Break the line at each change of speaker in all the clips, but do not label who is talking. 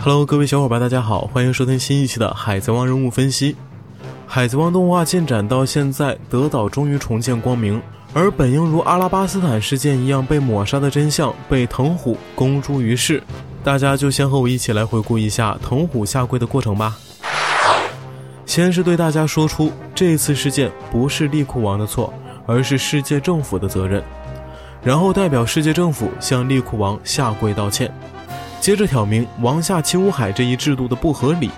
Hello，各位小伙伴，大家好，欢迎收听新一期的《海贼王人物分析》。《海贼王》动画进展到现在，德岛终于重见光明，而本应如阿拉巴斯坦事件一样被抹杀的真相被藤虎公诸于世。大家就先和我一起来回顾一下藤虎下跪的过程吧。先是对大家说出，这次事件不是利库王的错，而是世界政府的责任。然后代表世界政府向利库王下跪道歉。接着挑明王下七武海这一制度的不合理，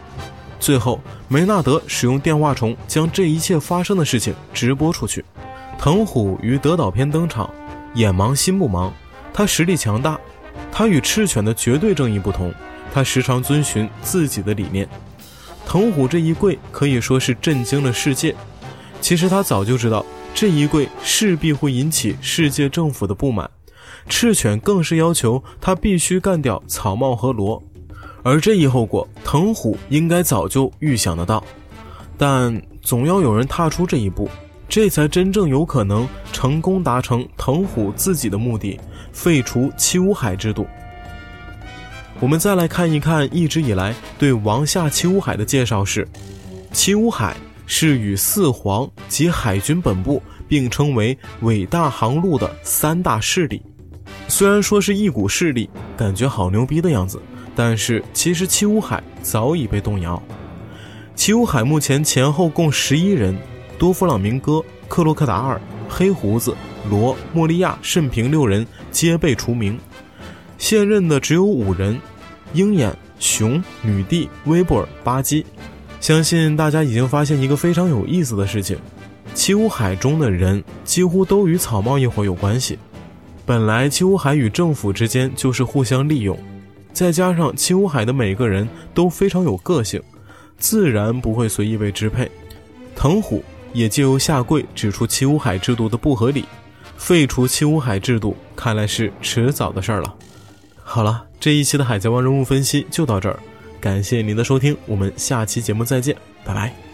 最后梅纳德使用电话虫将这一切发生的事情直播出去。藤虎于德岛篇登场，眼盲心不盲，他实力强大，他与赤犬的绝对正义不同，他时常遵循自己的理念。藤虎这一跪可以说是震惊了世界。其实他早就知道这一跪势必会引起世界政府的不满。赤犬更是要求他必须干掉草帽和罗，而这一后果，藤虎应该早就预想得到，但总要有人踏出这一步，这才真正有可能成功达成藤虎自己的目的，废除七武海制度。我们再来看一看一直以来对王下七武海的介绍是：七武海是与四皇及海军本部并称为伟大航路的三大势力。虽然说是一股势力，感觉好牛逼的样子，但是其实七武海早已被动摇。七武海目前前后共十一人，多弗朗明哥、克洛克达尔、黑胡子、罗、莫利亚、慎平六人皆被除名，现任的只有五人：鹰眼、熊、女帝、威布尔、巴基。相信大家已经发现一个非常有意思的事情：七武海中的人几乎都与草帽一伙有关系。本来七武海与政府之间就是互相利用，再加上七武海的每个人都非常有个性，自然不会随意被支配。藤虎也借由下跪指出七武海制度的不合理，废除七武海制度看来是迟早的事儿了。好了，这一期的海贼王人物分析就到这儿，感谢您的收听，我们下期节目再见，拜拜。